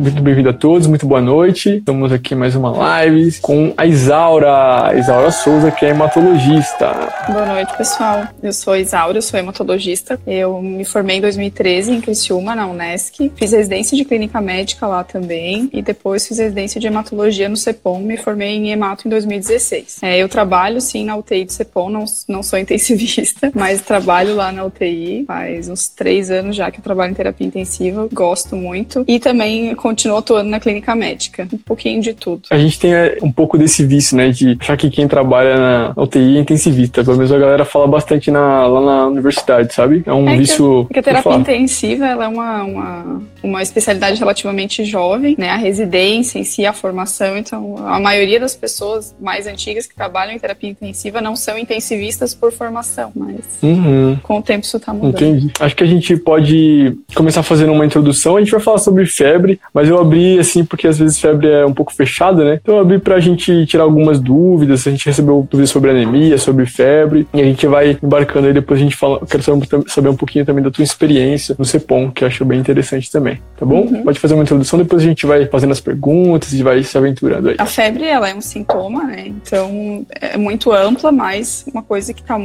muito bem-vindo a todos, muito boa noite. Estamos aqui mais uma live com a Isaura, Isaura Souza, que é hematologista. Boa noite, pessoal. Eu sou Isaura, eu sou hematologista. Eu me formei em 2013 em Criciúma, na Unesc. Fiz residência de clínica médica lá também e depois fiz residência de hematologia no CEPOM. Me formei em hemato em 2016. É, eu trabalho, sim, na UTI do CEPOM, não, não sou intensivista, mas trabalho lá na UTI faz uns três anos já que eu trabalho em terapia intensiva. Gosto muito. E também continuo atuando na clínica médica. Um pouquinho de tudo. A gente tem é, um pouco desse vício, né, de achar que quem trabalha na UTI é intensivista. Pelo menos a galera fala bastante na, lá na universidade, sabe? É um é vício. Porque a terapia intensiva ela é uma, uma, uma especialidade relativamente jovem, né? A residência em si, a formação. Então, a maioria das pessoas mais antigas que trabalham em terapia intensiva não são intensivistas por formação, mas uhum. com o tempo isso tá mudando. Entendi. Acho que a gente pode começar fazendo uma introdução. A gente vai falar sobre febre, mas eu abri assim porque às vezes febre é um pouco fechada, né? Então eu abri pra gente tirar algumas dúvidas. A gente recebeu dúvidas sobre anemia, sobre febre, e a gente vai embarcando aí. Depois a gente fala. Quero saber um pouquinho também da tua experiência no CEPOM, que eu acho bem interessante também. Tá bom? Uhum. Pode fazer uma introdução, depois a gente vai fazendo as perguntas e vai se aventurando aí. A febre, ela é um sintoma, né? Então é muito ampla, mas uma coisa que tá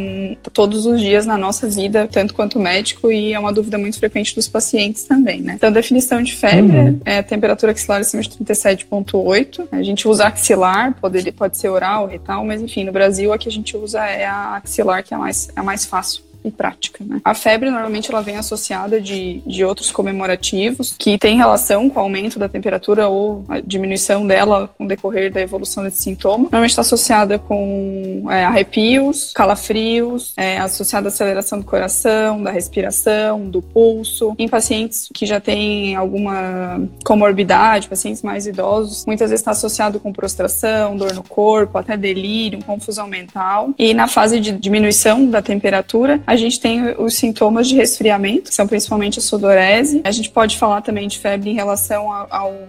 todos os dias na nossa vida, tanto quanto médico, e é uma dúvida muito frequente dos pacientes também, né? Então, a definição de febre uhum. é a temperatura axilar acima de 37,8. A gente usa axilar, pode, pode ser oral, retal, mas enfim, no Brasil a que a gente usa é a axilar, que é mais, é a mais fácil e prática. Né? A febre normalmente ela vem associada de, de outros comemorativos que tem relação com o aumento da temperatura ou a diminuição dela com o decorrer da evolução desse sintoma. Normalmente está associada com é, arrepios, calafrios, é, associada à aceleração do coração, da respiração, do pulso. Em pacientes que já têm alguma comorbidade, pacientes mais idosos, muitas vezes está associado com prostração, dor no corpo, até delírio, confusão mental. E na fase de diminuição da temperatura, a a gente tem os sintomas de resfriamento, que são principalmente a sudorese. A gente pode falar também de febre em relação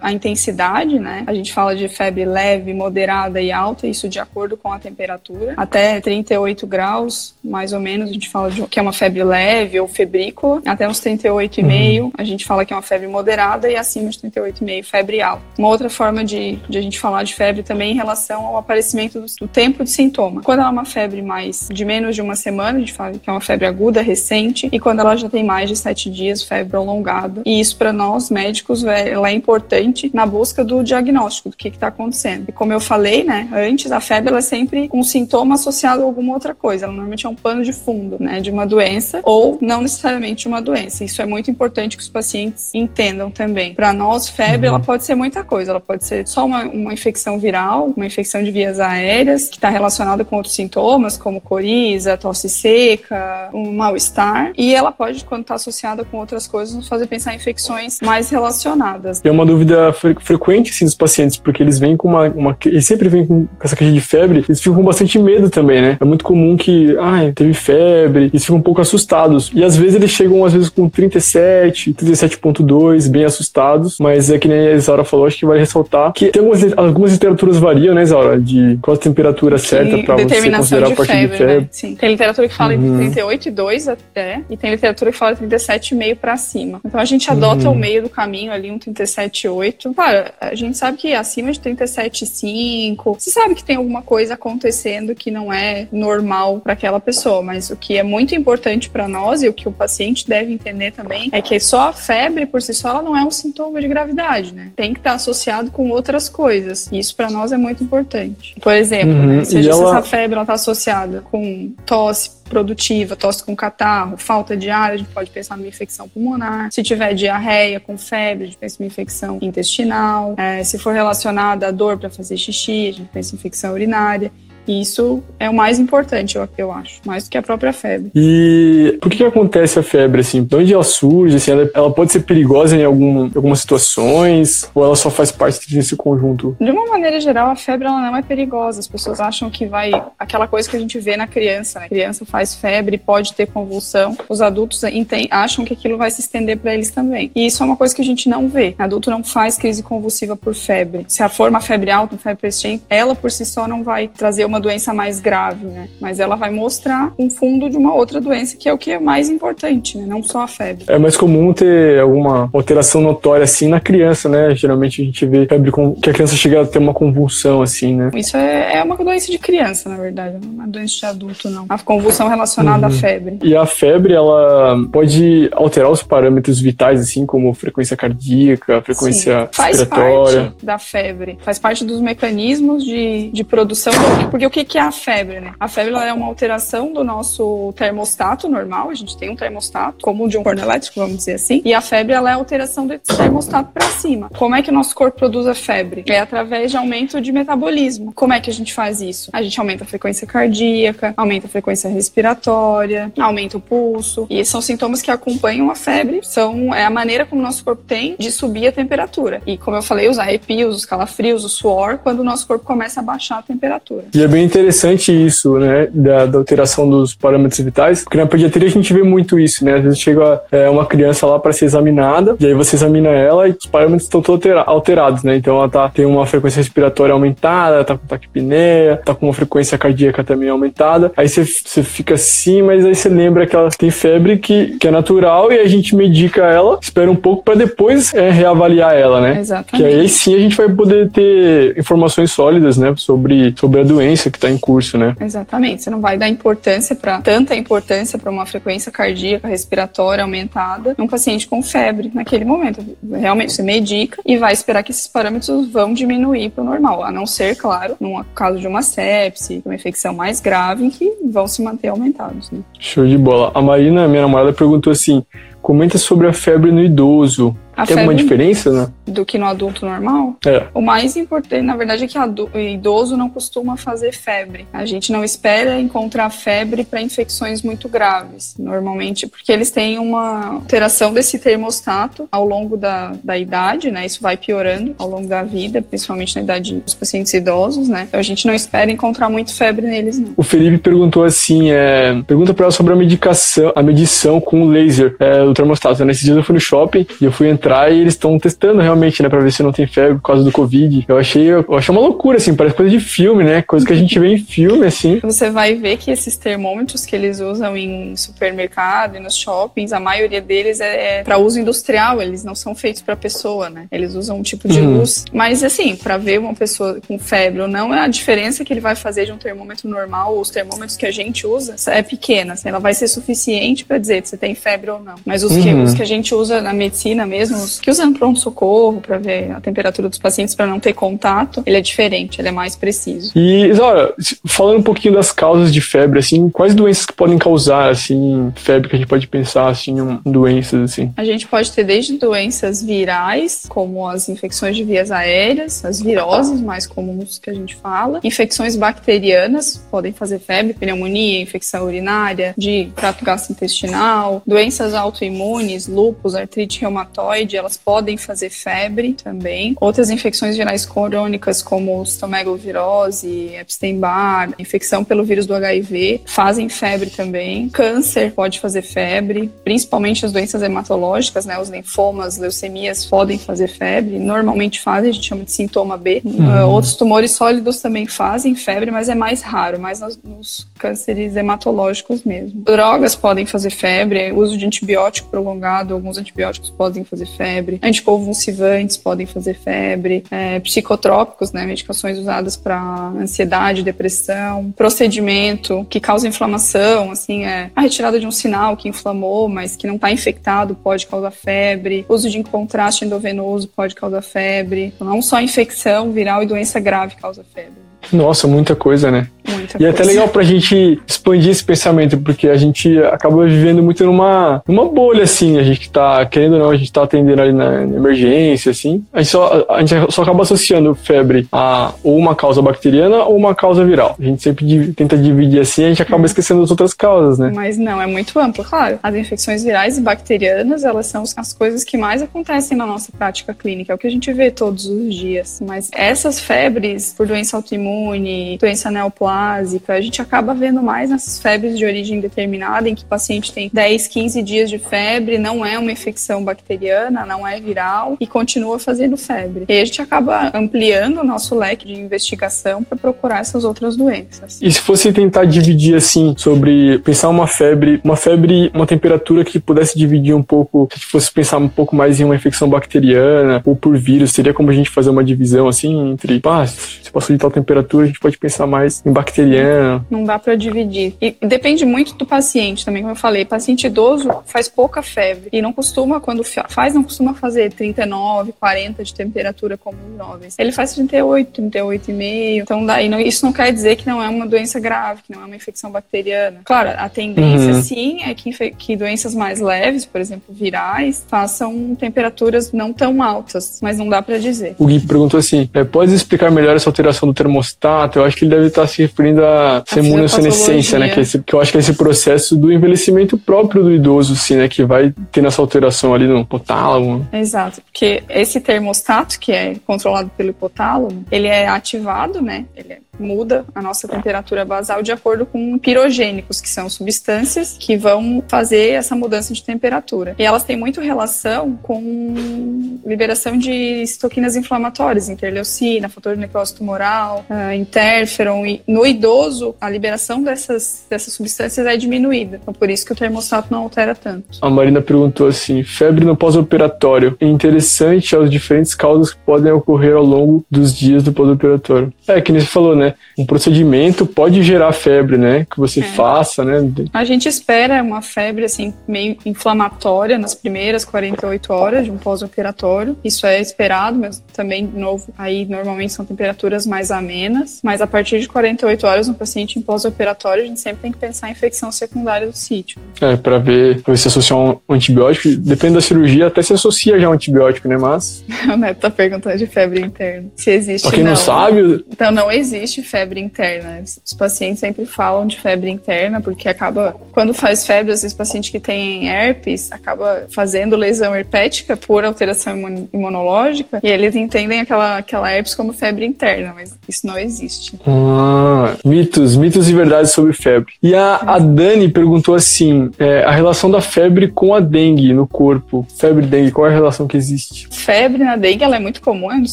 à intensidade, né? A gente fala de febre leve, moderada e alta, isso de acordo com a temperatura. Até 38 graus, mais ou menos, a gente fala de, que é uma febre leve ou febrícula. Até uns 38,5, uhum. a gente fala que é uma febre moderada e acima de 38,5, febre alta. Uma outra forma de, de a gente falar de febre também em relação ao aparecimento do, do tempo de sintoma. Quando ela é uma febre mais de menos de uma semana, a gente fala que é uma febre febre aguda recente e quando ela já tem mais de sete dias, febre prolongada. E isso para nós médicos ela é importante na busca do diagnóstico do que está acontecendo. E como eu falei, né, antes a febre ela é sempre um sintoma associado a alguma outra coisa. Ela normalmente é um pano de fundo, né, de uma doença ou não necessariamente uma doença. Isso é muito importante que os pacientes entendam também. Para nós, febre ela uhum. pode ser muita coisa. Ela pode ser só uma, uma infecção viral, uma infecção de vias aéreas que está relacionada com outros sintomas como coriza, tosse seca, um mal-estar e ela pode, quando está associada com outras coisas, nos fazer pensar em infecções mais relacionadas. É uma dúvida fre frequente assim, dos pacientes, porque eles vêm com uma, uma. Eles sempre vêm com essa queixa de febre, eles ficam com bastante medo também, né? É muito comum que, ah, teve febre, eles ficam um pouco assustados. E às vezes eles chegam, às vezes, com 37, 37,2, bem assustados, mas é que nem a Isaura falou, acho que vai ressaltar que tem algumas, algumas literaturas variam, né, Isaura? De qual a temperatura certa para você considerar a partir de febre. Né? Sim. Tem literatura que fala uhum. entre 38 38,2 até, e tem literatura que fala 37,5 para cima. Então a gente adota uhum. o meio do caminho ali, um 37,8. Claro, a gente sabe que acima de 37,5, você sabe que tem alguma coisa acontecendo que não é normal para aquela pessoa, mas o que é muito importante para nós e o que o paciente deve entender também é que só a febre por si só ela não é um sintoma de gravidade, né? Tem que estar associado com outras coisas. E isso para nós é muito importante. Por exemplo, uhum. né, se, ela... essa febre está associada com tosse, produtiva, tosse com catarro, falta de ar, a gente pode pensar numa infecção pulmonar. Se tiver diarreia com febre, a gente pensa em infecção intestinal. É, se for relacionada a dor para fazer xixi, a gente pensa em infecção urinária. E isso é o mais importante, eu, eu acho, mais do que a própria febre. E por que, que acontece a febre, assim? De onde ela surge? Assim, ela, ela pode ser perigosa em algum, algumas situações? Ou ela só faz parte desse conjunto? De uma maneira geral, a febre ela não é perigosa. As pessoas acham que vai... Aquela coisa que a gente vê na criança, né? A criança faz febre, pode ter convulsão. Os adultos acham que aquilo vai se estender para eles também. E isso é uma coisa que a gente não vê. O adulto não faz crise convulsiva por febre. Se a for uma febre alta, uma febre persistente, ela por si só não vai trazer uma uma doença mais grave, né? Mas ela vai mostrar um fundo de uma outra doença, que é o que é mais importante, né? Não só a febre. É mais comum ter alguma alteração notória assim na criança, né? Geralmente a gente vê febre com que a criança chega a ter uma convulsão assim, né? Isso é, é uma doença de criança, na verdade, não é uma doença de adulto, não. A convulsão relacionada uhum. à febre. E a febre, ela pode alterar os parâmetros vitais, assim, como frequência cardíaca, frequência Sim. Faz respiratória. parte da febre, faz parte dos mecanismos de, de produção, porque o que, que é a febre, né? A febre é uma alteração do nosso termostato normal, a gente tem um termostato, como o de um forno elétrico, vamos dizer assim, e a febre é a alteração desse termostato para cima. Como é que o nosso corpo produz a febre? É através de aumento de metabolismo. Como é que a gente faz isso? A gente aumenta a frequência cardíaca, aumenta a frequência respiratória, aumenta o pulso, e são sintomas que acompanham a febre, são é a maneira como o nosso corpo tem de subir a temperatura. E como eu falei, os arrepios, os calafrios, o suor, quando o nosso corpo começa a baixar a temperatura. E é bem interessante isso, né, da, da alteração dos parâmetros vitais, porque na pediatria a gente vê muito isso, né? Às vezes chega é, uma criança lá para ser examinada, e aí você examina ela e os parâmetros estão todos alterados, né? Então ela tá, tem uma frequência respiratória aumentada, tá com taquipneia, tá com uma frequência cardíaca também aumentada. Aí você, você fica assim, mas aí você lembra que ela tem febre que, que é natural e a gente medica ela, espera um pouco para depois é, reavaliar ela, né? Exatamente. Que aí sim a gente vai poder ter informações sólidas, né, sobre, sobre a doença que está em curso, né? Exatamente. Você não vai dar importância para tanta importância para uma frequência cardíaca, respiratória aumentada num paciente com febre naquele momento. Realmente você medica e vai esperar que esses parâmetros vão diminuir para o normal, a não ser, claro, no caso de uma sepse, uma infecção mais grave, em que vão se manter aumentados. Né? Show de bola. A Marina, minha namorada, perguntou assim: comenta sobre a febre no idoso. A Tem alguma diferença, né? Do que no adulto normal? É. O mais importante, na verdade, é que o idoso não costuma fazer febre. A gente não espera encontrar febre para infecções muito graves, normalmente, porque eles têm uma alteração desse termostato ao longo da, da idade, né? Isso vai piorando ao longo da vida, principalmente na idade dos pacientes idosos, né? Então a gente não espera encontrar muito febre neles, não. O Felipe perguntou assim, é, pergunta para ela sobre a medicação, a medição com laser é, do termostato. Nesses dias eu fui no shopping e eu fui entrar entrar e eles estão testando realmente, né, pra ver se não tem febre por causa do Covid. Eu achei, eu achei uma loucura, assim, parece coisa de filme, né? Coisa que a gente vê em filme, assim. Você vai ver que esses termômetros que eles usam em supermercado e nos shoppings, a maioria deles é, é para uso industrial, eles não são feitos para pessoa, né? Eles usam um tipo de uhum. luz. Mas, assim, para ver uma pessoa com febre ou não, é a diferença que ele vai fazer de um termômetro normal, os termômetros que a gente usa, é pequena, assim, ela vai ser suficiente para dizer se você tem febre ou não. Mas os, uhum. que, os que a gente usa na medicina mesmo, mesmos que usam pronto-socorro para ver a temperatura dos pacientes para não ter contato, ele é diferente, ele é mais preciso. E, olha, falando um pouquinho das causas de febre, assim, quais doenças que podem causar, assim, febre que a gente pode pensar, assim, em doenças, assim? A gente pode ter desde doenças virais, como as infecções de vias aéreas, as viroses mais comuns que a gente fala, infecções bacterianas podem fazer febre, pneumonia, infecção urinária, de trato gastrointestinal, doenças autoimunes, lúpus, artrite reumatoide, elas podem fazer febre também. Outras infecções virais crônicas, como stomegovirose, Epstein-Barr, infecção pelo vírus do HIV, fazem febre também. Câncer pode fazer febre, principalmente as doenças hematológicas, né? Os linfomas, leucemias podem fazer febre. Normalmente fazem, a gente chama de sintoma B. Uhum. Uh, outros tumores sólidos também fazem febre, mas é mais raro, mais nos, nos cânceres hematológicos mesmo. Drogas podem fazer febre, uso de antibiótico prolongado, alguns antibióticos podem fazer febre, anticonvulsivantes podem fazer febre, é, psicotrópicos, né, medicações usadas para ansiedade, depressão, procedimento que causa inflamação, assim, é a retirada de um sinal que inflamou, mas que não está infectado pode causar febre, uso de contraste endovenoso pode causar febre, não só infecção viral e doença grave causa febre. Nossa, muita coisa, né? Muita e é até legal pra gente expandir esse pensamento, porque a gente acaba vivendo muito numa, numa bolha, assim. A gente tá, querendo ou não, a gente tá atendendo ali na, emergência, assim. A gente, só, a gente só acaba associando febre a ou uma causa bacteriana ou uma causa viral. A gente sempre tenta dividir assim e a gente acaba uhum. esquecendo as outras causas, né? Mas não, é muito amplo, claro. As infecções virais e bacterianas, elas são as coisas que mais acontecem na nossa prática clínica. É o que a gente vê todos os dias. Mas essas febres por doença autoimune, autoimune, doença neoplásica. A gente acaba vendo mais nessas febres de origem determinada, em que o paciente tem 10, 15 dias de febre, não é uma infecção bacteriana, não é viral e continua fazendo febre. E a gente acaba ampliando o nosso leque de investigação para procurar essas outras doenças. E se fosse tentar dividir assim sobre pensar uma febre, uma febre, uma temperatura que pudesse dividir um pouco, se fosse pensar um pouco mais em uma infecção bacteriana ou por vírus, seria como a gente fazer uma divisão assim entre, ah, se passou de tal temperatura, a gente pode pensar mais em bacteriana. Não dá para dividir. E depende muito do paciente também, como eu falei, paciente idoso faz pouca febre e não costuma quando faz não costuma fazer 39, 40 de temperatura como os jovens. Ele faz 38, 38,5. Então daí não, isso não quer dizer que não é uma doença grave, que não é uma infecção bacteriana. Claro, a tendência uhum. sim é que, que doenças mais leves, por exemplo, virais, façam temperaturas não tão altas, mas não dá para dizer. O Gui perguntou assim: é, pode explicar melhor essa alteração do termostato? Eu acho que ele deve estar se referindo à imunossenescência, né? Que, é esse, que eu acho que é esse processo do envelhecimento próprio do idoso, assim, né? Que vai tendo essa alteração ali no hipotálamo. Exato, porque esse termostato, que é controlado pelo hipotálamo, ele é ativado, né? Ele é muda a nossa temperatura basal de acordo com pirogênicos, que são substâncias que vão fazer essa mudança de temperatura. E elas têm muito relação com liberação de citoquinas inflamatórias, interleucina, fator de necrose tumoral, uh, interferon. E no idoso, a liberação dessas, dessas substâncias é diminuída. Então, por isso que o termostato não altera tanto. A Marina perguntou assim: febre no pós-operatório. É interessante as diferentes causas que podem ocorrer ao longo dos dias do pós-operatório. É, que nem você falou, né? Um procedimento pode gerar febre, né? Que você é. faça, né? A gente espera uma febre, assim, meio inflamatória nas primeiras 48 horas de um pós-operatório. Isso é esperado, mas também, de novo, aí normalmente são temperaturas mais amenas. Mas a partir de 48 horas, um paciente em pós-operatório, a gente sempre tem que pensar em infecção secundária do sítio. É, para ver, pra ver se associar um antibiótico. Depende da cirurgia, até se associa já um antibiótico, né? Mas. o Neto tá perguntando de febre interna. Se existe. Pra quem não, não sabe. Então não existe existe febre interna. Os pacientes sempre falam de febre interna, porque acaba, quando faz febre, às vezes paciente que tem herpes acaba fazendo lesão herpética por alteração imunológica, e eles entendem aquela, aquela herpes como febre interna, mas isso não existe. Ah, mitos, mitos e verdades sobre febre. E a, a Dani perguntou assim: é, a relação da febre com a dengue no corpo. Febre dengue, qual é a relação que existe? Febre na dengue ela é muito comum, é um dos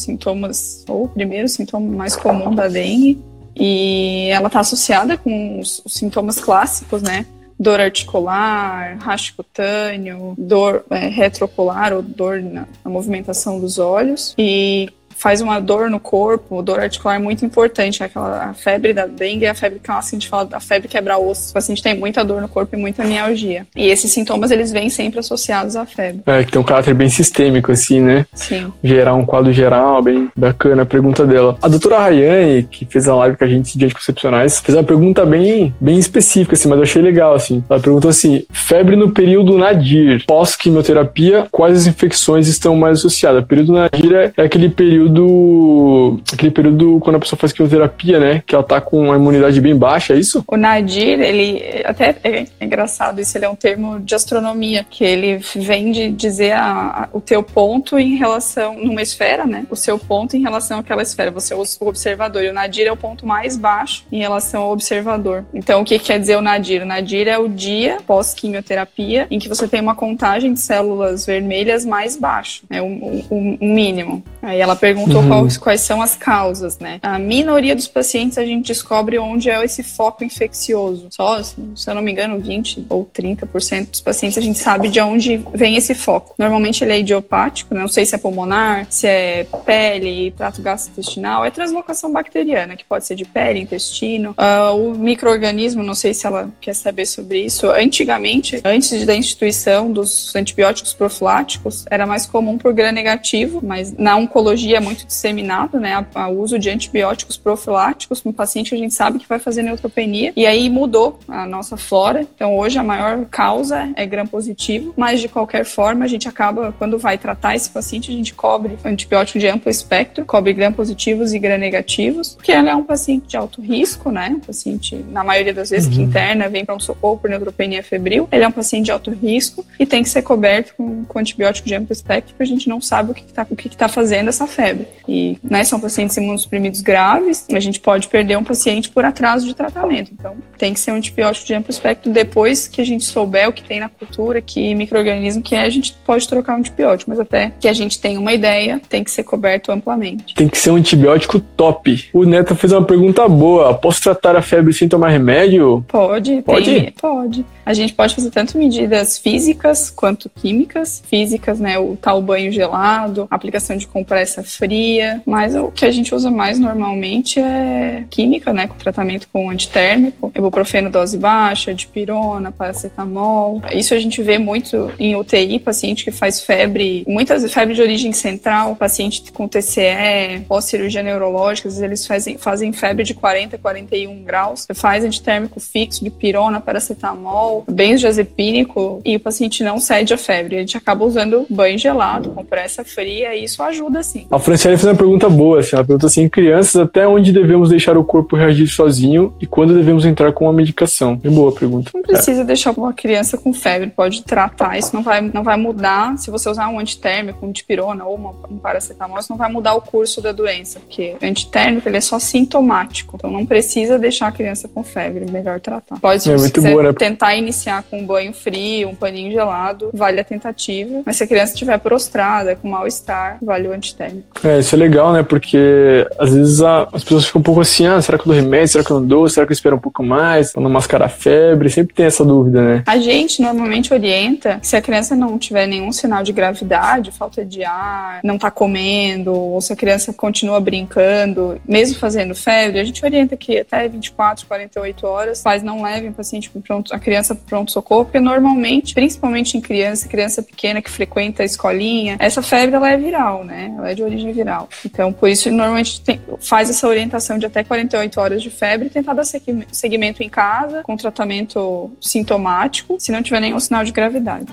sintomas, ou o primeiro sintoma mais comum da dengue e ela está associada com os, os, sintomas clássicos, né? Dor articular, racho cutâneo, dor é, retroocular ou dor na, na movimentação dos olhos. E faz uma dor no corpo, dor articular muito importante. Aquela, a febre da dengue é a febre que a gente fala da febre quebra-osso. O paciente tem muita dor no corpo e muita mialgia. E esses sintomas, eles vêm sempre associados à febre. É, que tem um caráter bem sistêmico, assim, né? Sim. Gerar um quadro geral, bem bacana a pergunta dela. A doutora Rayane, que fez a live com a gente de anticoncepcionais, fez uma pergunta bem, bem específica, assim, mas eu achei legal, assim. Ela perguntou assim, febre no período nadir, pós-quimioterapia, quais as infecções estão mais associadas? O período nadir é, é aquele período período. aquele período quando a pessoa faz quimioterapia, né? Que ela tá com uma imunidade bem baixa, é isso? O nadir, ele até é engraçado isso, ele é um termo de astronomia, que ele vem de dizer a, a, o teu ponto em relação, numa esfera, né? O seu ponto em relação àquela esfera. Você é o observador. E o nadir é o ponto mais baixo em relação ao observador. Então, o que quer dizer o nadir? O nadir é o dia pós-quimioterapia em que você tem uma contagem de células vermelhas mais baixo, é o, o, o mínimo. Aí ela pergunta perguntou uhum. quais, quais são as causas, né? A minoria dos pacientes a gente descobre onde é esse foco infeccioso. Só, se eu não me engano, 20 ou 30% dos pacientes a gente sabe de onde vem esse foco. Normalmente ele é idiopático, né? não sei se é pulmonar, se é pele, trato gastrointestinal, é translocação bacteriana, que pode ser de pele, intestino. Uh, o microorganismo, não sei se ela quer saber sobre isso. Antigamente, antes da instituição dos antibióticos profiláticos, era mais comum por gram negativo, mas na oncologia muito disseminado, né, o uso de antibióticos profiláticos no paciente que a gente sabe que vai fazer neutropenia. E aí mudou a nossa flora. Então hoje a maior causa é gram positivo, mas de qualquer forma a gente acaba, quando vai tratar esse paciente, a gente cobre antibiótico de amplo espectro, cobre gram positivos e gram negativos, porque ela é um paciente de alto risco, né, um paciente, na maioria das vezes, uhum. que interna, vem para um socorro por neutropenia febril. Ele é um paciente de alto risco e tem que ser coberto com, com antibiótico de amplo espectro, porque a gente não sabe o que está que, que tá fazendo essa febre. Febre. E né, são pacientes imunossuprimidos graves, a gente pode perder um paciente por atraso de tratamento. Então, tem que ser um antibiótico de amplo espectro. Depois que a gente souber o que tem na cultura, que microorganismo que é, a gente pode trocar um antibiótico. Mas até que a gente tenha uma ideia, tem que ser coberto amplamente. Tem que ser um antibiótico top. O Neto fez uma pergunta boa. Posso tratar a febre sem tomar remédio? Pode. Pode? Tem, pode. A gente pode fazer tanto medidas físicas quanto químicas. Físicas, né, o tal banho gelado, aplicação de compressa fria, mas o que a gente usa mais normalmente é química, né, com tratamento com antitérmico, ibuprofeno dose baixa, dipirona, paracetamol. Isso a gente vê muito em UTI, paciente que faz febre, muitas febre de origem central, paciente com TCE, pós-cirurgia neurológica, às vezes eles fazem, fazem febre de 40, 41 graus. Faz antitérmico fixo, dipirona, paracetamol, benzodiazepínico e o paciente não cede a febre. A gente acaba usando banho gelado, compressa fria e isso ajuda sim. A Franciele fez uma pergunta boa, assim, ela pergunta assim, crianças, até onde devemos deixar o corpo reagir sozinho e quando devemos entrar com uma medicação? É boa pergunta. Não precisa é. deixar uma criança com febre, pode tratar, isso não vai, não vai mudar se você usar um antitérmico, um dipirona ou uma, um paracetamol, isso não vai mudar o curso da doença, porque o antitérmico ele é só sintomático, então não precisa deixar a criança com febre, melhor tratar. Pode, se é, você quiser boa, né? tentar iniciar com um banho frio, um paninho gelado, vale a tentativa. Mas se a criança estiver prostrada, com mal-estar, vale o antitérmico. É, isso é legal, né? Porque às vezes a, as pessoas ficam um pouco assim, ah, será que eu dou remédio? Será que eu não dou? Será que eu espero um pouco mais? Pra não mascarar a febre? Sempre tem essa dúvida, né? A gente normalmente orienta, se a criança não tiver nenhum sinal de gravidade, falta de ar, não tá comendo, ou se a criança continua brincando, mesmo fazendo febre, a gente orienta que até 24, 48 horas, pais não levem o paciente pronto, a criança pronto-socorro, porque normalmente, principalmente em criança, criança pequena que frequenta a escolinha, essa febre ela é viral, né? Ela é de origem viral. Então, por isso, normalmente tem, faz essa orientação de até 48 horas de febre e tentar dar seguimento em casa, com tratamento sintomático, se não tiver nenhum sinal de gravidade.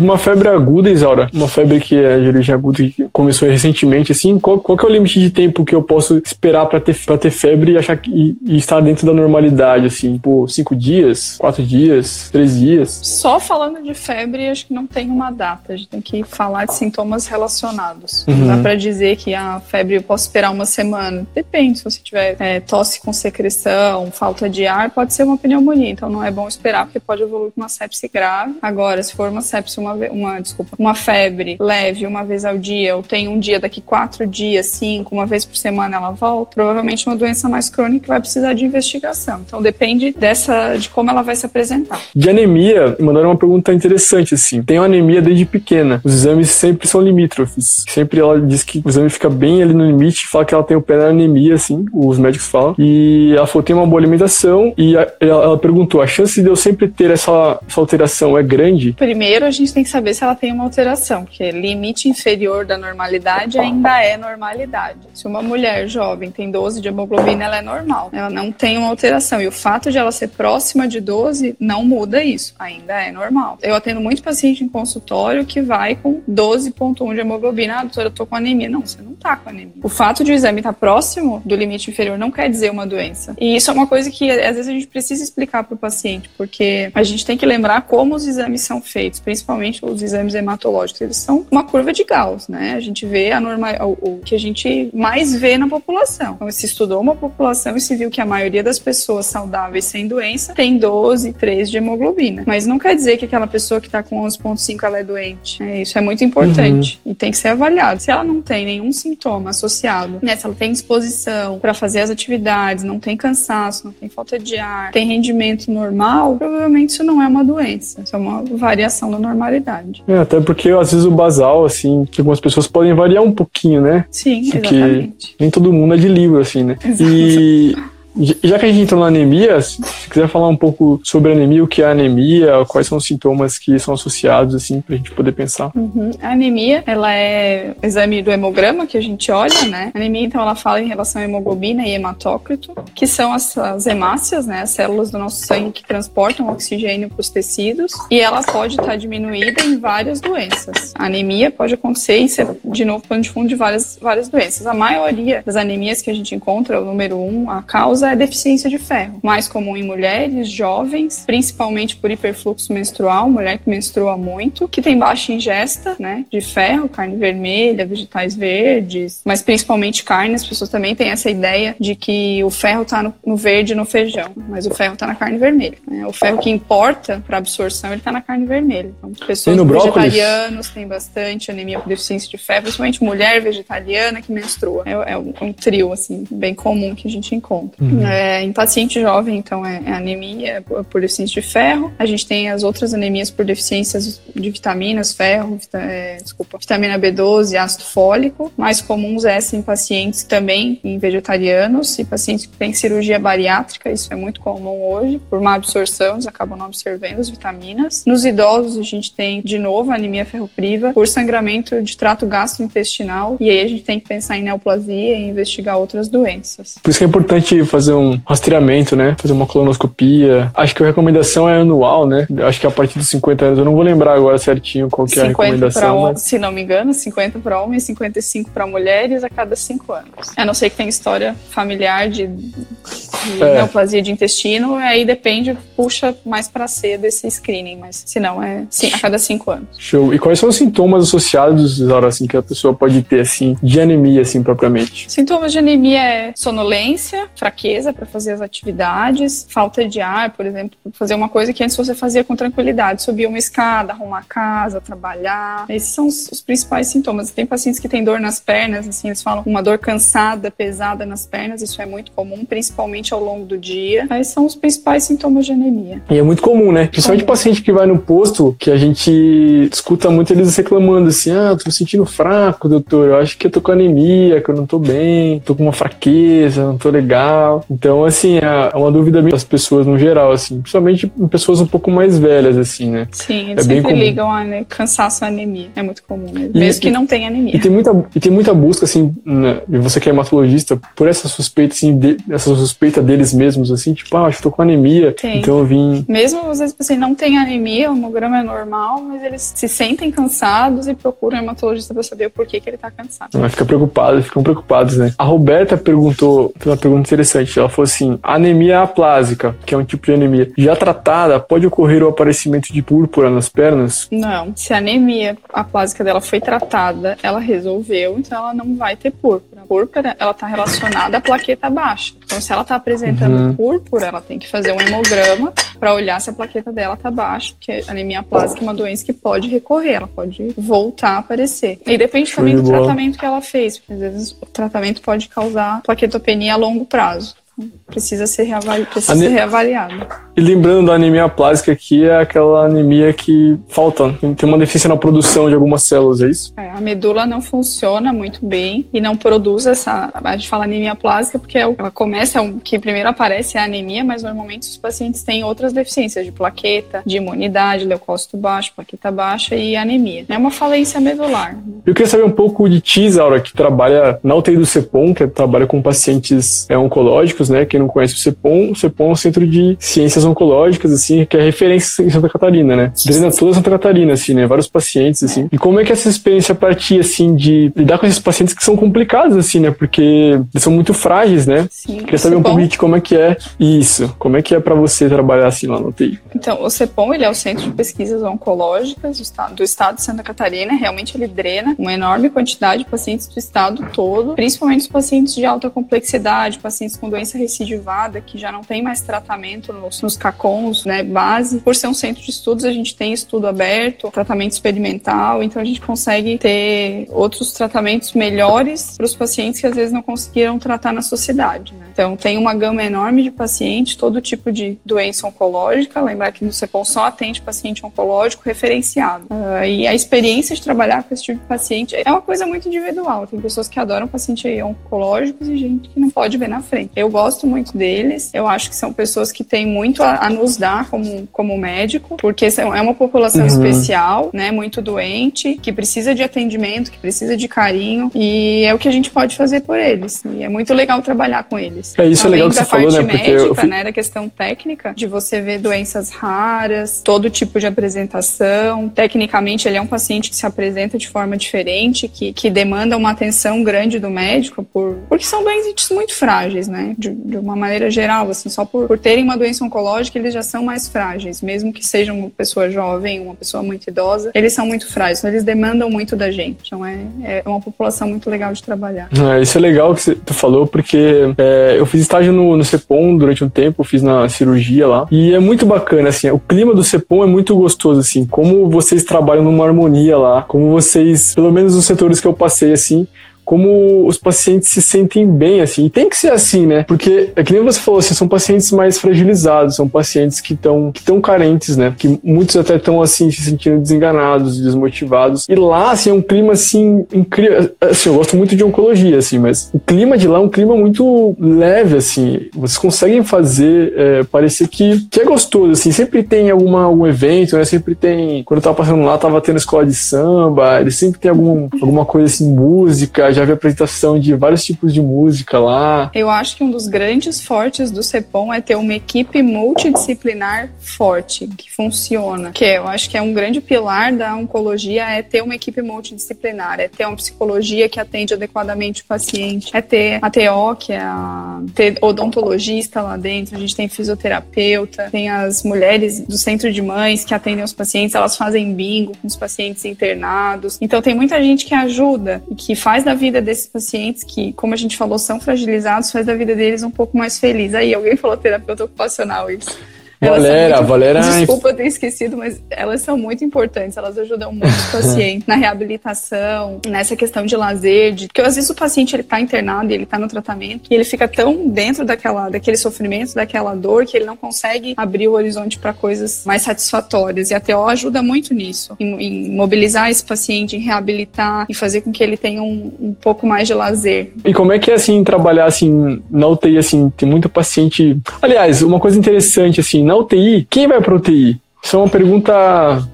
Uma febre aguda, Isaura, uma febre que é de origem aguda que começou recentemente, assim, qual, qual é o limite de tempo que eu posso esperar para ter, pra ter febre e achar que e, e, estar dentro da normalidade, assim? Por cinco dias, quatro dias, três dias? Só falando de febre, acho que não tem uma data. A gente tem que falar de sintomas relacionados. Uhum. Não dá para dizer que a febre eu posso esperar uma semana. Depende, se você tiver é, tosse com secreção, falta de ar, pode ser uma pneumonia. Então não é bom esperar, porque pode evoluir com uma sepse grave. Agora, se for uma sepse uma, uma, desculpa, uma febre leve uma vez ao dia, ou tem um dia daqui quatro dias, cinco, uma vez por semana ela volta, provavelmente uma doença mais crônica vai precisar de investigação. Então depende dessa, de como ela vai se apresentar. De anemia, mandaram uma pergunta interessante assim. Tem anemia desde pequena. Os exames sempre são limítrofes. Sempre ela diz que o exame fica bem ali no limite, fala que ela tem o pé na anemia, assim, os médicos falam. E ela falou tem uma boa alimentação e ela, ela perguntou: a chance de eu sempre ter essa, essa alteração é grande? Primeiro, a gente tem que saber se ela tem uma alteração, porque limite inferior da normalidade ainda é normalidade. Se uma mulher jovem tem 12 de hemoglobina, ela é normal. Ela não tem uma alteração. E o fato de ela ser próxima de 12 não muda isso. Ainda é normal. Eu atendo muito paciente em consultório que vai com 12,1 de hemoglobina. Ah, doutora, eu tô com anemia. Não, você não tá com anemia. O fato de o exame estar tá próximo do limite inferior não quer dizer uma doença. E isso é uma coisa que às vezes a gente precisa explicar para o paciente, porque a gente tem que lembrar como os exames são feitos, principalmente principalmente os exames hematológicos, eles são uma curva de Gauss, né? A gente vê a norma, o, o que a gente mais vê na população. Então, se estudou uma população e se viu que a maioria das pessoas saudáveis sem doença tem 12, 13 de hemoglobina. Mas não quer dizer que aquela pessoa que está com 11,5 ela é doente. É, isso é muito importante uhum. e tem que ser avaliado. Se ela não tem nenhum sintoma associado, né? Se ela tem disposição para fazer as atividades, não tem cansaço, não tem falta de ar, tem rendimento normal, provavelmente isso não é uma doença. Isso é uma variação do normal normalidade. É, até porque às vezes o basal, assim, que algumas pessoas podem variar um pouquinho, né? Sim, porque exatamente. Nem todo mundo é de livro, assim, né? Exato. E já que a gente entrou na anemia, se quiser falar um pouco sobre anemia, o que é anemia, quais são os sintomas que são associados, assim, pra gente poder pensar. Uhum. A anemia, ela é exame do hemograma que a gente olha, né? A anemia, então, ela fala em relação à hemoglobina e hematócrito, que são as, as hemácias, né? As células do nosso sangue que transportam oxigênio para os tecidos, e ela pode estar diminuída em várias doenças. A anemia pode acontecer e ser, de novo, pano de fundo de várias, várias doenças. A maioria das anemias que a gente encontra, o número um, a causa é deficiência de ferro, mais comum em mulheres, jovens, principalmente por hiperfluxo menstrual, mulher que menstrua muito, que tem baixa ingesta, né, de ferro, carne vermelha, vegetais verdes, mas principalmente carne, as pessoas também têm essa ideia de que o ferro está no, no, verde e no feijão, mas o ferro está na carne vermelha. Né? O ferro que importa para absorção, ele está na carne vermelha. Então, pessoas vegetarianas têm bastante anemia por deficiência de ferro, principalmente mulher vegetariana que menstrua. É, é um, um, trio, assim, bem comum que a gente encontra. Uhum. É, em paciente jovem, então, é, é anemia por deficiência de ferro. A gente tem as outras anemias por deficiências de vitaminas, ferro, vita, é, desculpa, vitamina B12 e ácido fólico. Mais comuns é essa em pacientes também em vegetarianos e pacientes que têm cirurgia bariátrica, isso é muito comum hoje, por má absorção, eles acabam não absorvendo as vitaminas. Nos idosos, a gente tem, de novo, anemia ferropriva por sangramento de trato gastrointestinal, e aí a gente tem que pensar em neoplasia e investigar outras doenças. Por isso que é importante fazer um rastreamento, né? Fazer uma colonoscopia. Acho que a recomendação é anual, né? Acho que a partir dos 50 anos, eu não vou lembrar agora certinho qual que é a recomendação. Mas... Se não me engano, 50 para homens, 55 para mulheres a cada 5 anos. A não ser que tenha história familiar de, de é. neoplasia de intestino, aí depende, puxa mais para cedo esse screening, mas se não, é sim, a cada 5 anos. Show. E quais são os sintomas associados, Laura, assim, que a pessoa pode ter, assim, de anemia, assim, propriamente? Sintomas de anemia é sonolência, fraqueza para fazer as atividades, falta de ar, por exemplo, fazer uma coisa que antes você fazia com tranquilidade, subir uma escada, arrumar a casa, trabalhar. Esses são os, os principais sintomas. Tem pacientes que têm dor nas pernas, assim, eles falam uma dor cansada, pesada nas pernas, isso é muito comum, principalmente ao longo do dia. Esses são os principais sintomas de anemia. E é muito comum, né? Principalmente comum. paciente que vai no posto, que a gente escuta muito eles reclamando assim: ah, tô me sentindo fraco, doutor, eu acho que eu tô com anemia, que eu não tô bem, tô com uma fraqueza, não tô legal. Então, assim, é, é uma dúvida das pessoas no geral, assim, principalmente em pessoas um pouco mais velhas, assim, né? Sim, eles é sempre ligam a né, cansaço à anemia. É muito comum, mesmo, e, que não tenha anemia. E tem muita, e tem muita busca, assim, né, e você que é hematologista, por essa suspeita, assim, de, essa suspeita deles mesmos, assim, tipo, ah, acho que tô com anemia, tem. então eu vim. Mesmo às vezes assim, não tem anemia, o hemograma é normal, mas eles se sentem cansados e procuram um hematologista para saber o porquê que ele tá cansado. Ela fica preocupado, ficam preocupados, né? A Roberta perguntou, uma pergunta interessante, ela falou assim: anemia aplásica, que é um tipo de anemia, já tratada, pode ocorrer o aparecimento de púrpura nas pernas? Não. Se a anemia aplásica dela foi tratada, ela resolveu, então ela não vai ter púrpura. A púrpura, ela tá relacionada à plaqueta baixa. Então, se ela tá apresentando uhum. púrpura, ela tem que fazer um hemograma para olhar se a plaqueta dela tá baixa, porque anemia aplásica é uma doença que pode recorrer, ela pode voltar a aparecer. E depende também do tratamento que ela fez, porque às vezes o tratamento pode causar plaquetopenia a longo prazo precisa ser, reavali precisa ser reavaliado. E lembrando da anemia plásica aqui, é aquela anemia que falta, tem uma deficiência na produção de algumas células, é isso? É, a medula não funciona muito bem e não produz essa, a gente fala anemia plásica porque é ela começa, é o que primeiro aparece é a anemia, mas normalmente os pacientes têm outras deficiências de plaqueta, de imunidade, leucócito baixo, plaqueta baixa e anemia. É uma falência medular. Eu queria saber um pouco de ti, Zaura, que trabalha na UTI do CEPOM, que trabalha com pacientes é, oncológicos, né? Quem não conhece o CEPOM, o CEPOM é um centro de ciências oncológicas, assim, que é referência em Santa Catarina, né? Drena toda Santa Catarina, assim, né? Vários pacientes, assim. E como é que essa experiência partia, assim, de lidar com esses pacientes que são complicados, assim, né? Porque eles são muito frágeis, né? Sim. Queria saber um pouco de como é que é isso. Como é que é para você trabalhar assim lá no UTI? Então, o CEPOM, ele é o Centro de Pesquisas Oncológicas do estado, do estado de Santa Catarina. Realmente ele drena uma enorme quantidade de pacientes do estado todo, principalmente os pacientes de alta complexidade, pacientes com doença recidivada, que já não tem mais tratamento nos, nos CACONs, né, base. Por ser um centro de estudos, a gente tem estudo aberto, tratamento experimental, então a gente consegue ter outros tratamentos melhores para os pacientes que às vezes não conseguiram tratar na sociedade. Né? Então tem uma gama enorme de pacientes, todo tipo de doença oncológica. Lembrar que no CEPOM só atende paciente oncológico referenciado. Uh, e a experiência de trabalhar com esse tipo de paciente é uma coisa muito individual. Tem pessoas que adoram pacientes oncológicos e gente que não pode ver na frente. Eu gosto muito deles. Eu acho que são pessoas que têm muito muito a, a, nos dar como, como médico, porque é uma população uhum. especial, né, muito doente, que precisa de atendimento, que precisa de carinho, e é o que a gente pode fazer por eles. E é muito legal trabalhar com eles. É isso é legal que você falou, né? Porque médica, né, da questão técnica, de você ver doenças raras, todo tipo de apresentação. Tecnicamente, ele é um paciente que se apresenta de forma diferente, que, que demanda uma atenção grande do médico, por, porque são doentes muito frágeis, né? De, de uma maneira geral, assim, só por, por terem uma doença oncológica, eles já são mais frágeis, mesmo que sejam uma pessoa jovem, uma pessoa muito idosa, eles são muito frágeis, então eles demandam muito da gente. Então é, é uma população muito legal de trabalhar. É, isso é legal que você falou, porque é, eu fiz estágio no, no CEPOM durante um tempo, fiz na cirurgia lá, e é muito bacana, assim, o clima do CEPOM é muito gostoso, assim, como vocês trabalham numa harmonia lá, como vocês, pelo menos nos setores que eu passei, assim, como os pacientes se sentem bem, assim. E tem que ser assim, né? Porque, é que nem você falou, assim, são pacientes mais fragilizados, são pacientes que estão que carentes, né? Que muitos até estão, assim, se sentindo desenganados, desmotivados. E lá, assim, é um clima, assim, incrível. Assim, eu gosto muito de oncologia, assim, mas o clima de lá é um clima muito leve, assim. Vocês conseguem fazer é, parecer que, que é gostoso, assim. Sempre tem alguma, algum evento, né? Sempre tem... Quando eu tava passando lá, tava tendo escola de samba, ele sempre tem algum, alguma coisa, assim, música, já vi apresentação de vários tipos de música lá. Eu acho que um dos grandes fortes do CEPOM é ter uma equipe multidisciplinar forte, que funciona. Que eu acho que é um grande pilar da oncologia é ter uma equipe multidisciplinar, é ter uma psicologia que atende adequadamente o paciente, é ter a TO, que é a ter odontologista lá dentro, a gente tem fisioterapeuta, tem as mulheres do centro de mães que atendem os pacientes, elas fazem bingo com os pacientes internados. Então tem muita gente que ajuda e que faz da vida desses pacientes que, como a gente falou, são fragilizados, faz da vida deles um pouco mais feliz. Aí alguém falou terapeuta ocupacional isso. Valera, muito... Valera. Desculpa eu ter esquecido, mas elas são muito importantes. Elas ajudam muito o paciente na reabilitação, nessa questão de lazer, de... porque às vezes o paciente ele está internado e ele está no tratamento e ele fica tão dentro daquela, daquele sofrimento, daquela dor que ele não consegue abrir o horizonte para coisas mais satisfatórias. E a TO ajuda muito nisso, em, em, mobilizar esse paciente, em reabilitar, e fazer com que ele tenha um, um pouco mais de lazer. E como é que é assim trabalhar assim na UTI assim? Tem muito paciente. Aliás, uma coisa interessante assim na UTI, quem vai para UTI? Isso é uma pergunta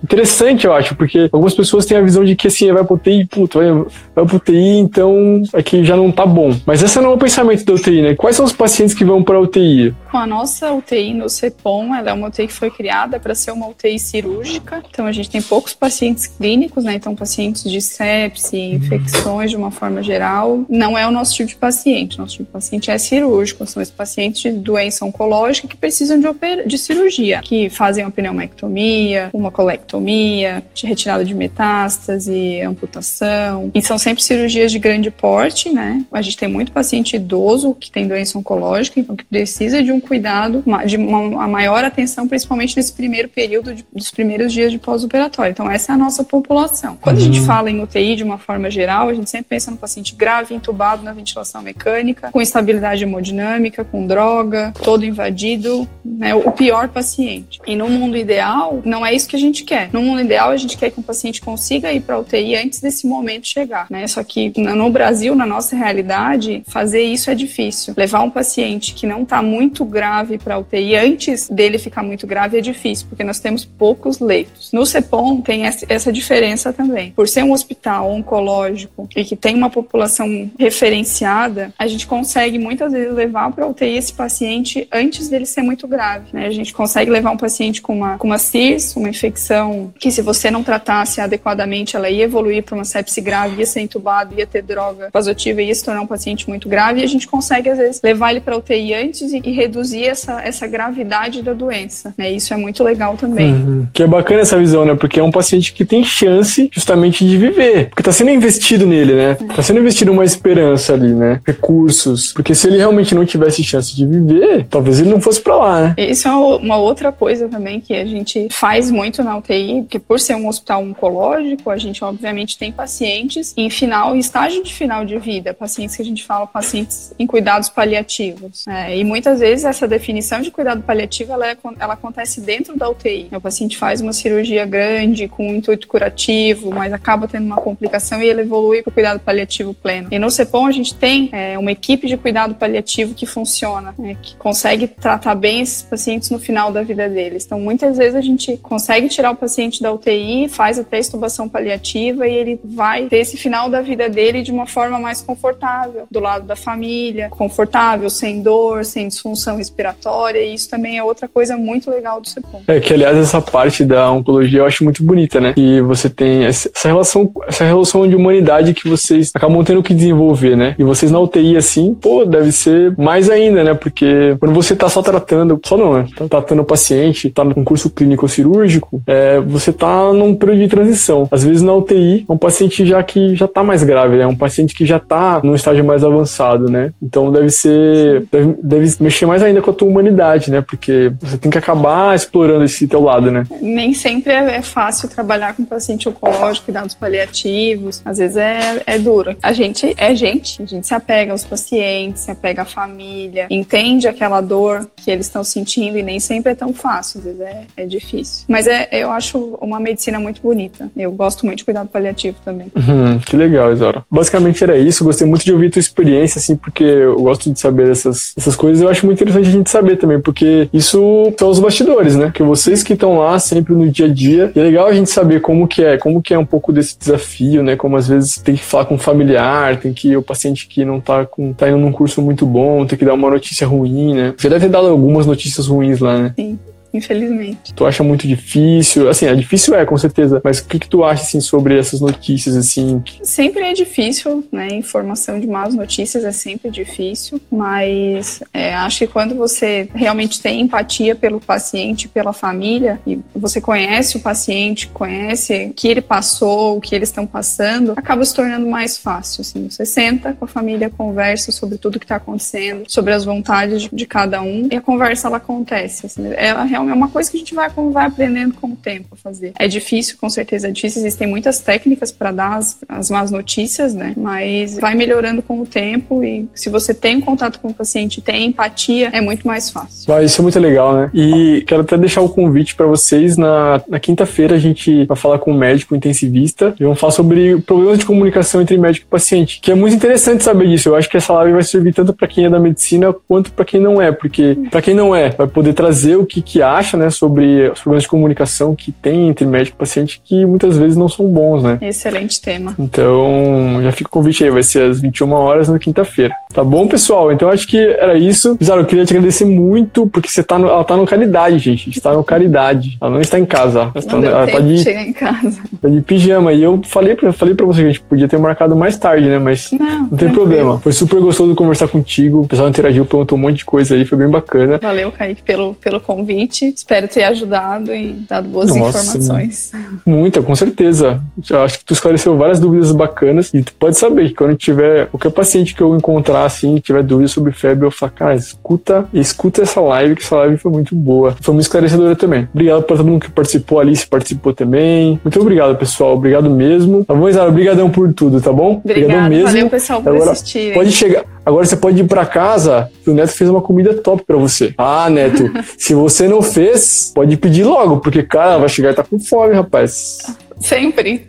interessante, eu acho, porque algumas pessoas têm a visão de que assim, vai pro UTI, puto, vai, vai pro UTI, então é que já não tá bom. Mas esse não é o pensamento da UTI, né? Quais são os pacientes que vão pra UTI? Com a nossa UTI no CEPOM, ela é uma UTI que foi criada para ser uma UTI cirúrgica, então a gente tem poucos pacientes clínicos, né? Então, pacientes de sepse, infecções de uma forma geral, não é o nosso tipo de paciente. Nosso tipo de paciente é cirúrgico, são esses pacientes de doença oncológica que precisam de, de cirurgia, que fazem uma pneumonia uma colectomia, de retirada de metástase, amputação. E são sempre cirurgias de grande porte, né? A gente tem muito paciente idoso que tem doença oncológica, então que precisa de um cuidado, de uma, maior atenção, principalmente nesse primeiro período, de, dos primeiros dias de pós-operatório. Então, essa é a nossa população. Quando uhum. a gente uhum. fala em UTI de uma forma geral, a gente sempre pensa no paciente grave, entubado na ventilação mecânica, com instabilidade hemodinâmica, com droga, todo invadido, né? O pior paciente. E no mundo ideal, não é isso que a gente quer. No mundo ideal, a gente quer que o paciente consiga ir para UTI antes desse momento chegar, né? Só que no Brasil, na nossa realidade, fazer isso é difícil. Levar um paciente que não está muito grave para UTI antes dele ficar muito grave é difícil, porque nós temos poucos leitos. No CEPOM tem essa diferença também. Por ser um hospital oncológico e que tem uma população referenciada, a gente consegue muitas vezes levar para UTI esse paciente antes dele ser muito grave, né? A gente consegue levar um paciente com uma, com uma CIRS, uma infecção que se você não tratasse adequadamente, ela ia evoluir para uma sepse grave, ia ser entubado, ia ter droga vasotiva, ia se tornar um paciente muito grave, e a gente consegue, às vezes, levar ele para UTI antes e, e, reduzir essa, essa gravidade da doença. Né? Isso é muito legal também. Uhum. Que é bacana essa visão, né? Porque é um paciente que tem chance justamente de viver. Porque está sendo investido nele, né? Está sendo investido uma esperança ali, né? Recursos. Porque se ele realmente não tivesse chance de viver, talvez ele não fosse para lá, né? Isso é uma outra coisa também que a gente faz muito na UTI, porque por ser um hospital oncológico, a gente obviamente tem pacientes em final, estágio de final de vida, pacientes que a gente fala pacientes em cuidados paliativos. É, e muitas vezes essa definição de cuidado paliativo, ela, é, ela acontece dentro da UTI. O paciente faz uma cirurgia grande, com um intuito curativo, mas acaba tendo uma complicação e ele evolui para o cuidado paliativo pleno. E no CEPOM a gente tem é, uma equipe de cuidado paliativo que funciona, né, que consegue tratar bem esses pacientes no final da vida deles. Então, muitas vezes a gente consegue tirar o paciente da UTI, faz até extubação paliativa e ele vai ter esse final da vida dele de uma forma mais confortável, do lado da família, confortável, sem dor, sem disfunção respiratória. E isso também é outra coisa muito legal do CEPOM. É que, aliás, essa parte da oncologia eu acho muito bonita, né? E você tem essa relação, essa relação de humanidade que vocês acabam tendo que desenvolver, né? E vocês na UTI, assim, pô, deve ser mais ainda, né? Porque quando você tá só tratando, só não, né? Tá tratando o paciente, tá num curso clínico cirúrgico, é, você tá num período de transição. Às vezes na UTI, é um paciente já que já tá mais grave, né? É um paciente que já tá num estágio mais avançado, né? Então deve ser, deve, deve mexer mais ainda com a tua humanidade, né? Porque você tem que acabar explorando esse teu lado, né? Nem sempre é, é fácil trabalhar com paciente oncológico, cuidados paliativos. Às vezes é, é duro. A gente é gente, a gente se apega aos pacientes, se apega à família, entende aquela dor que eles estão sentindo e nem sempre é tão fácil, às vezes é, é difícil. Mas é, eu acho uma medicina muito bonita. Eu gosto muito de cuidado paliativo também. Uhum, que legal, Isora. Basicamente era isso. Gostei muito de ouvir tua experiência, assim, porque eu gosto de saber essas, essas coisas. Eu acho muito interessante a gente saber também, porque isso são os bastidores, né? Que vocês que estão lá sempre no dia a dia. E é legal a gente saber como que é, como que é um pouco desse desafio, né? Como às vezes tem que falar com um familiar, tem que o paciente que não tá com tá indo num curso muito bom, tem que dar uma notícia ruim, né? Você deve ter dado algumas notícias ruins lá, né? Sim infelizmente. Tu acha muito difícil? Assim, é difícil é, com certeza, mas o que, que tu acha, assim, sobre essas notícias, assim? Sempre é difícil, né? Informação de más notícias é sempre difícil, mas é, acho que quando você realmente tem empatia pelo paciente, pela família, e você conhece o paciente, conhece o que ele passou, o que eles estão passando, acaba se tornando mais fácil, assim. Você senta com a família, conversa sobre tudo que está acontecendo, sobre as vontades de, de, cada um, e a conversa, ela acontece, assim. Ela realmente é uma coisa que a gente vai, vai aprendendo com o tempo a fazer. É difícil, com certeza é difícil, existem muitas técnicas para dar as, as más notícias, né? Mas vai melhorando com o tempo e se você tem contato com o paciente, tem empatia, é muito mais fácil. Ah, isso é muito legal, né? E quero até deixar o convite para vocês. Na, na quinta-feira a gente vai falar com um médico intensivista e vamos falar sobre problemas de comunicação entre médico e paciente, que é muito interessante saber disso. Eu acho que essa live vai servir tanto para quem é da medicina quanto para quem não é, porque para quem não é, vai poder trazer o que, que há acha, né, sobre os problemas de comunicação que tem entre médico e paciente que muitas vezes não são bons, né? Excelente tema. Então, já fica o convite aí, vai ser às 21 horas na quinta-feira. Tá bom, pessoal? Então acho que era isso. Zara, eu queria te agradecer muito, porque você tá no, ela tá no Caridade, gente. Está no Caridade. Ela não está em casa. Ela, não ela tá de, chegar em casa. Tá de pijama. E eu falei pra, falei pra você que a gente podia ter marcado mais tarde, né? Mas não, não tem problema. Foi super gostoso conversar contigo. O pessoal interagiu, perguntou um monte de coisa aí, foi bem bacana. Valeu, Kaique, pelo, pelo convite. Espero ter ajudado e dado boas Nossa, informações. Muita, com certeza. Eu acho que tu esclareceu várias dúvidas bacanas e tu pode saber que quando tiver qualquer paciente que eu encontrar assim, tiver dúvidas sobre febre, eu falo, cara, escuta, escuta essa live, que essa live foi muito boa. Foi muito esclarecedora também. Obrigado para todo mundo que participou, ali, se participou também. Muito obrigado, pessoal. Obrigado mesmo. Tá bom, Isara? Obrigadão por tudo, tá bom? Obrigado mesmo. Valeu, pessoal, por Agora, assistir. Pode chegar. Agora você pode ir para casa que o Neto fez uma comida top para você. Ah, Neto, se você não fez, pode pedir logo, porque, cara, vai chegar e tá com fome, rapaz. Sempre.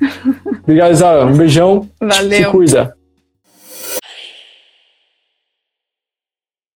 Obrigado, Isara. Um beijão. Valeu. Se cuida.